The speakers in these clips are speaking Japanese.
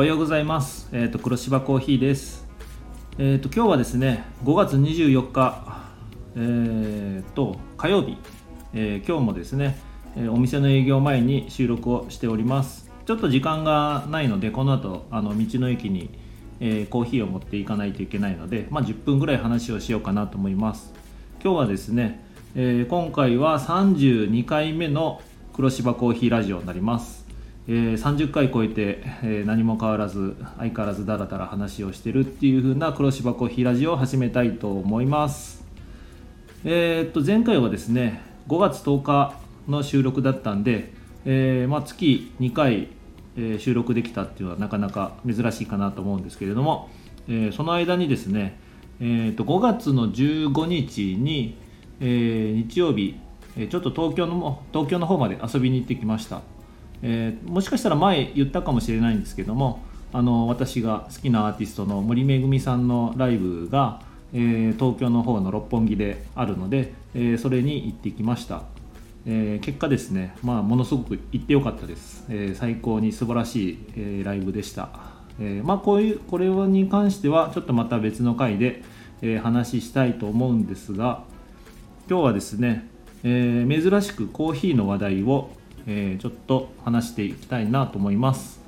おはようございます。えっ、と黒芝コーヒーです。えっ、と今日はですね、5月24日えっ、と火曜日、え今日もですね、えお店の営業前に収録をしております。ちょっと時間がないのでこの後あの道の駅に、えコーヒーを持っていかないといけないので、まあ10分ぐらい話をしようかなと思います。今日はですね、え今回は32回目の黒芝コーヒーラジオになります。えー30回超えて、えー何も変わらず相変わらずだらだら話をしてるっていう風な黒芝コーヒーラジオを始めたいと思います。えーっと前回はですね5月10日の収録だったんで、えーまあ、月2回、えー収録できたっていうのはなかなか珍しいかなと思うんですけれども、えーその間にですね、えっと5月の15日に、えー日曜日ちょっと東京のも東京の方まで遊びに行ってきました。えーもしかしたら前言ったかもしれないんですけどもあの私が好きなアーティストの森めぐみさんのライブが、えー東京の方の六本木であるので、えーそれに行ってきました、え結果ですね、まあ、ものすごく行ってよかったです、え最高に素晴らしい、えライブでした、えまあ、こういうこれに関してはちょっとまた別の回で、え話したいと思うんですが今日はですね、え珍しくコーヒーの話題を、えーちょっと話していきたいなと思います、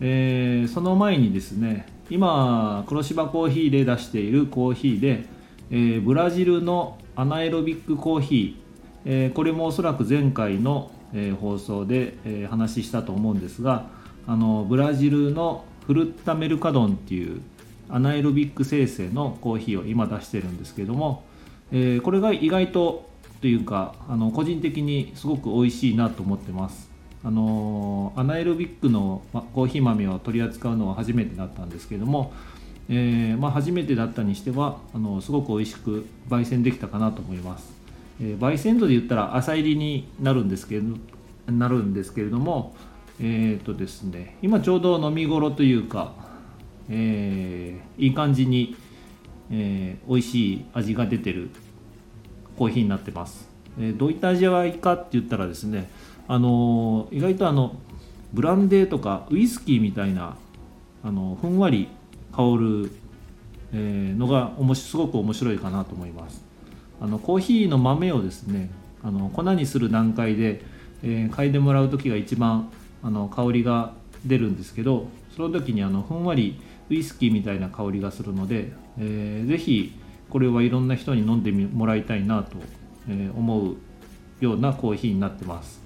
えーその前にですね今黒芝コーヒーで出しているコーヒーで、えーブラジルのアナエロビックコーヒー、えーこれもおそらく前回の、えー放送で、えー話したと思うんですがあのブラジルのフルッタメルカドンっていうアナエロビック生成のコーヒーを今出してるんですけども、えーこれが意外とというかあの個人的にすごく美味しいなと思ってます。あのアナエロビックのコーヒー豆を取り扱うのは初めてだったんですけども、えーまあ、初めてだったにしてはあのすごく美味しく焙煎できたかなと思います、えー焙煎度で言ったら浅入りになるんですけどなるんですけれどもえっ、とですね今ちょうど飲み頃というか、えいい感じに、えー美味しい味が出てるコーヒーになってます、えーどういった味わいかって言ったらですねあのー意外とあのブランデーとかウイスキーみたいなあのふんわり香る、えのがおもしすごく面白いかなと思います。あのコーヒーの豆をですねあの粉にする段階で、え嗅いでもらう時が一番あの香りが出るんですけどその時にあのふんわりウイスキーみたいな香りがするので、えーぜひこれはいろんな人に飲んでもらいたいなと、え思うようなコーヒーになってます、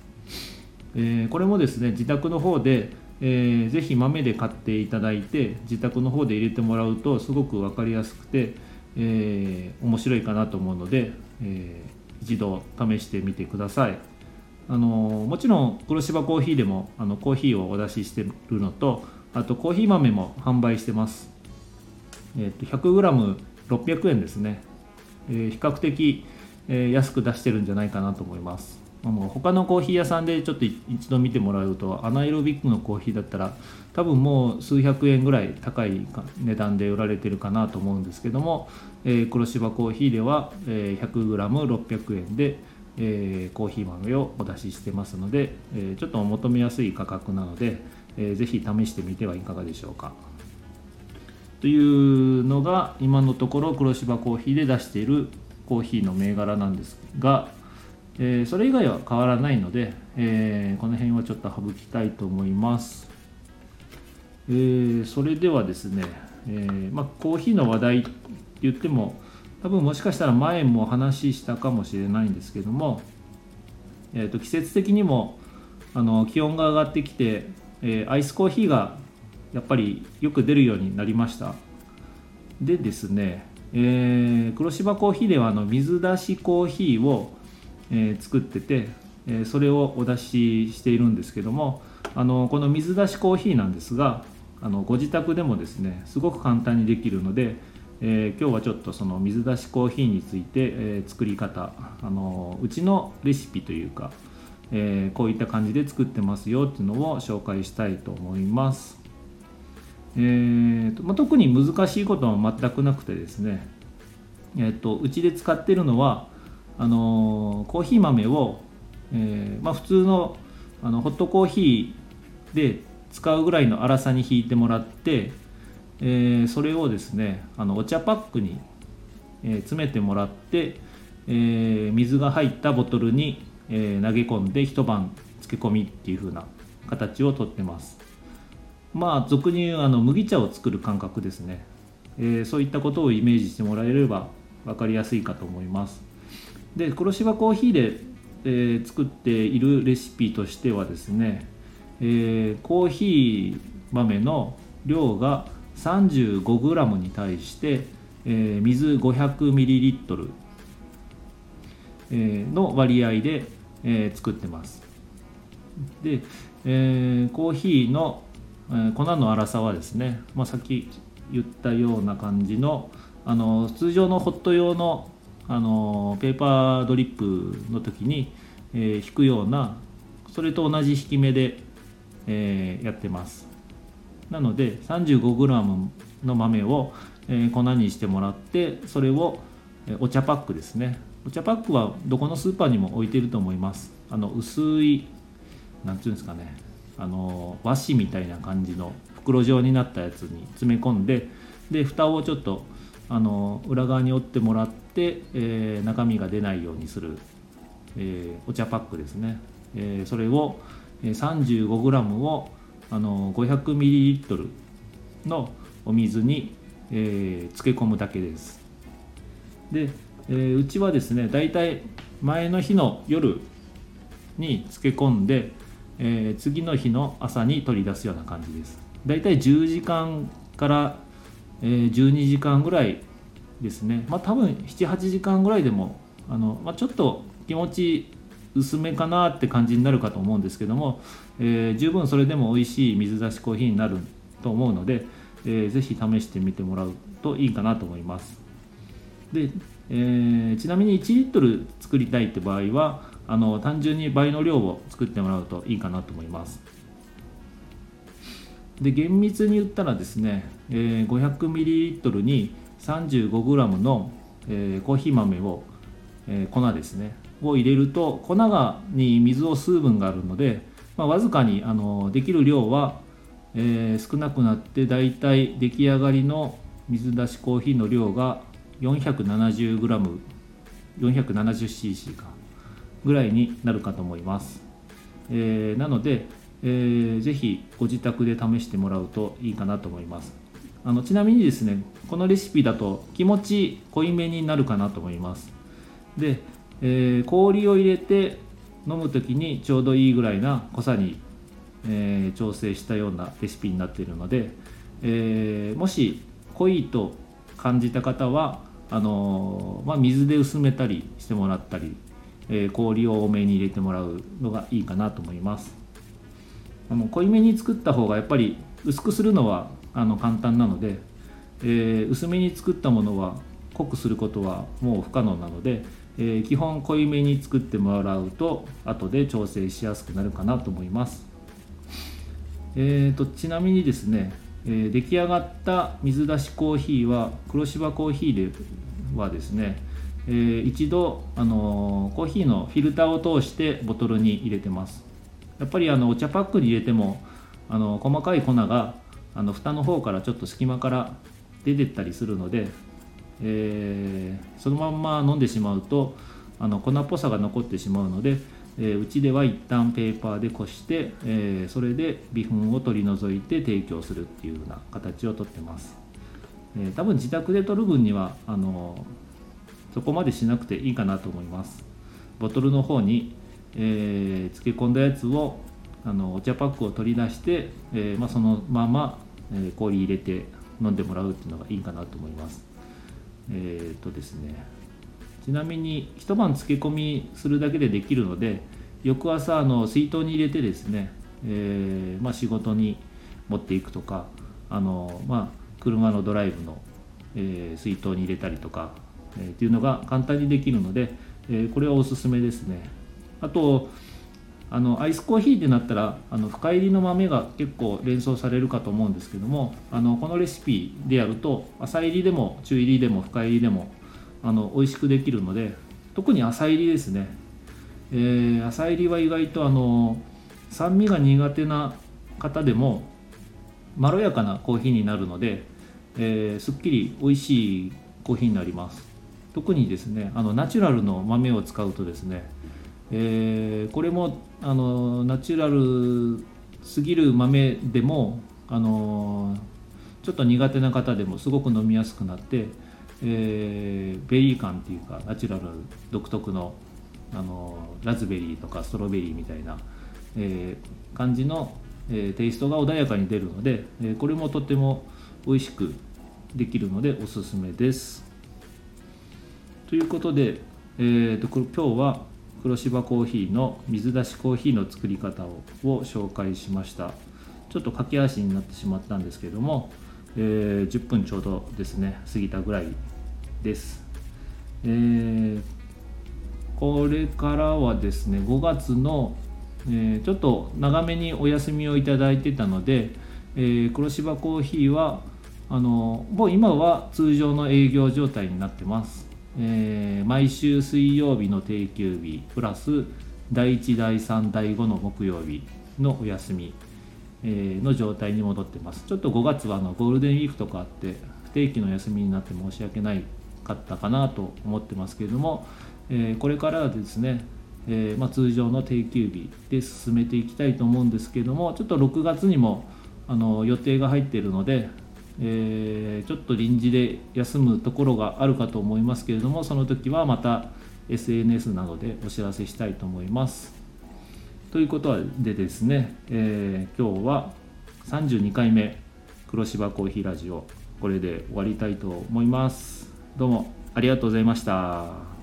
えこれもですね自宅の方で、えーぜひ豆で買っていただいて自宅の方で入れてもらうとすごく分かりやすくて、えー面白いかなと思うので、えー一度試してみてください。あのもちろん黒芝コーヒーでもあのコーヒーをお出ししてるのとあとコーヒー豆も販売してます。えー、と 100g 600円ですね、えー比較的、えー安く出してるんじゃないかなと思います。あの他のコーヒー屋さんでちょっと一度見てもらうとアナエロビックのコーヒーだったら多分もう数百円ぐらい高い値段で売られてるかなと思うんですけども、えー黒芝コーヒーでは、え 100g600 円で、えコーヒー豆をお出ししてますので、えちょっとお求めやすい価格なので、えーぜひ試してみてはいかがでしょうか。というのが今のところ黒芝コーヒーで出しているコーヒーの銘柄なんですが、えーそれ以外は変わらないので、えーこの辺はちょっと省きたいと思います、えーそれではですね、えーまあ、コーヒーの話題って言っても多分もしかしたら前も話したかもしれないんですけども、えーと季節的にもあの気温が上がってきて、えーアイスコーヒーがやっぱりよく出るようになりましたでですね、えー黒芝コーヒーではあの水出しコーヒーを、えー作ってて、えーそれをお出ししているんですけどもあのこの水出しコーヒーなんですがあのご自宅でもですねすごく簡単にできるので、えー今日はちょっとその水出しコーヒーについて、えー作り方あのうちのレシピというか、えーこういった感じで作ってますよっていうのを紹介したいと思います。えーとまあ、特に難しいことは全くなくてですね、えー、とうちで使ってるのはあのーコーヒー豆を、えーまあ、普通のあのホットコーヒーで使うぐらいの粗さに引いてもらって、えー、それをですねあのお茶パックに、え、詰めてもらって、え、水が入ったボトルに、え投げ込んで一晩漬け込みっていう風な形をとってます。まあ俗に言うあの麦茶を作る感覚ですね、えそういったことをイメージしてもらえれば分かりやすいかと思います。で黒芝コーヒーで、えー、作っているレシピとしてはですね、えー、コーヒー豆の量が 35g に対して、えー、水 500ml、の割合で、えー、作ってます。で、えー、コーヒーの、え、粉の粗さはですね、まあ、さっき言ったような感じのあの通常のホット用のあのペーパードリップの時に、えー、引くようなそれと同じ引き目で、えー、やってます。なので 35g の豆を、えー、粉にしてもらってそれを、え、お茶パックですね。お茶パックはどこのスーパーにも置いてると思います。あの薄い何ていうんですかね。あの和紙みたいな感じの袋状になったやつに詰め込んでで蓋をちょっとあの裏側に折ってもらって、えー、中身が出ないようにする、えー、お茶パックですね、えー、それを 35g をあの 500ml のお水に、えー、漬け込むだけです。で、えー、うちはですねだいたい前の日の夜に漬け込んで、えー、次の日の朝に取り出すような感じです。だいたい10時間からえー、12時間ぐらいですね。まあ多分78時間ぐらいでもあの、まあ、ちょっと気持ち薄めかなって感じになるかと思うんですけども、えー、十分それでも美味しい水出しコーヒーになると思うので、えー、ぜひ試してみてもらうといいかなと思います。で、えー、ちなみに1リットル作りたいって場合はあの単純に倍の量を作ってもらうといいかなと思います。で厳密に言ったらですね、えー、500ml に 35g の、えー、コーヒー豆を、えー、粉ですねを入れると粉がに水を吸う分があるので、まあ、わずかにあのできる量は、えー、少なくなってだいたい出来上がりの水出しコーヒーの量が 470g470cc か。ぐらいになるかと思います、えー、なのでえー、ぜひご自宅で試してもらうといいかなと思います。あのちなみにですねこのレシピだと気持ち濃いめになるかなと思います。で、えー、氷を入れて飲む時にちょうどいいぐらいな濃さに、えー、調整したようなレシピになっているので、えー、もし濃いと感じた方はあのまあ、水で薄めたりしてもらったり、え氷を多めに入れてもらうのがいいかなと思います。あの濃いめに作った方がやっぱり薄くするのはあの簡単なので、えー、薄めに作ったものは濃くすることはもう不可能なので、えー、基本濃いめに作ってもらうと後で調整しやすくなるかなと思います、えーと、ちなみにですね、えー、出来上がった水出しコーヒーは黒芝コーヒーではですね、えー、一度、あのコーヒーのフィルターを通してボトルに入れてます。やっぱりあのお茶パックに入れてもあの細かい粉があの蓋の方からちょっと隙間から出てったりするので、えー、そのまんま飲んでしまうとあの粉っぽさが残ってしまうので、えー、うちでは一旦ペーパーでこして、えー、それで微粉を取り除いて提供するっていうような形をとってます、え、多分自宅で取る分にはあのそこまでしなくていいかなと思いますボトルの方にえー、漬け込んだやつをあのお茶パックを取り出して、えーまあ、そのまま、え、氷入れて飲んでもらうっていうのがいいかなと思います。えっ、とですねちなみに一晩漬け込みするだけでできるので翌朝あの水筒に入れてですね、えまあ、仕事に持っていくとかあの、まあ、車のドライブの、え、水筒に入れたりとか、えー、っていうのが簡単にできるので、えー、これはおすすめですね。あとあのアイスコーヒーってなったらあの深入りの豆が結構連想されるかと思うんですけどもあのこのレシピでやると浅入りでも中入りでも深入りでもあの美味しくできるので特に浅入りですね、えー、浅入りは意外とあの酸味が苦手な方でもまろやかなコーヒーになるので、えー、すっきり美味しいコーヒーになります特にですねあのナチュラルの豆を使うとですね、えー、これもあのナチュラルすぎる豆でもあのちょっと苦手な方でもすごく飲みやすくなって、えー、ベリー感っていうかナチュラル独特のあのラズベリーとかストロベリーみたいな、えー、感じの、えー、テイストが穏やかに出るので、えこれもとても美味しくできるのでおすすめです。ということで、えーと、今日は黒柴コーヒーの水出しコーヒーの作り方をを紹介しました。ちょっと駆け足になってしまったんですけども、えー、10分ちょうどですね過ぎたぐらいです、えー、これからはですね5月の、えー、ちょっと長めにお休みをいただいてたので、えー、黒芝コーヒーはあのもう今は通常の営業状態になってます、えー、毎週水曜日の定休日プラス第1第3第5の木曜日のお休み、えの状態に戻ってます。ちょっと5月はあのゴールデンウィークとかあって不定期の休みになって申し訳ないかったかなと思ってますけれども、えー、これからはですね、え、まあ、通常の定休日で進めていきたいと思うんですけれどもちょっと6月にもあの予定が入っているので、えー、ちょっと臨時で休むところがあるかと思いますけれどもその時はまた SNS などでお知らせしたいと思います。ということでですね、えー、今日は32回目黒芝コーヒーラジオこれで終わりたいと思います。どうもありがとうございました。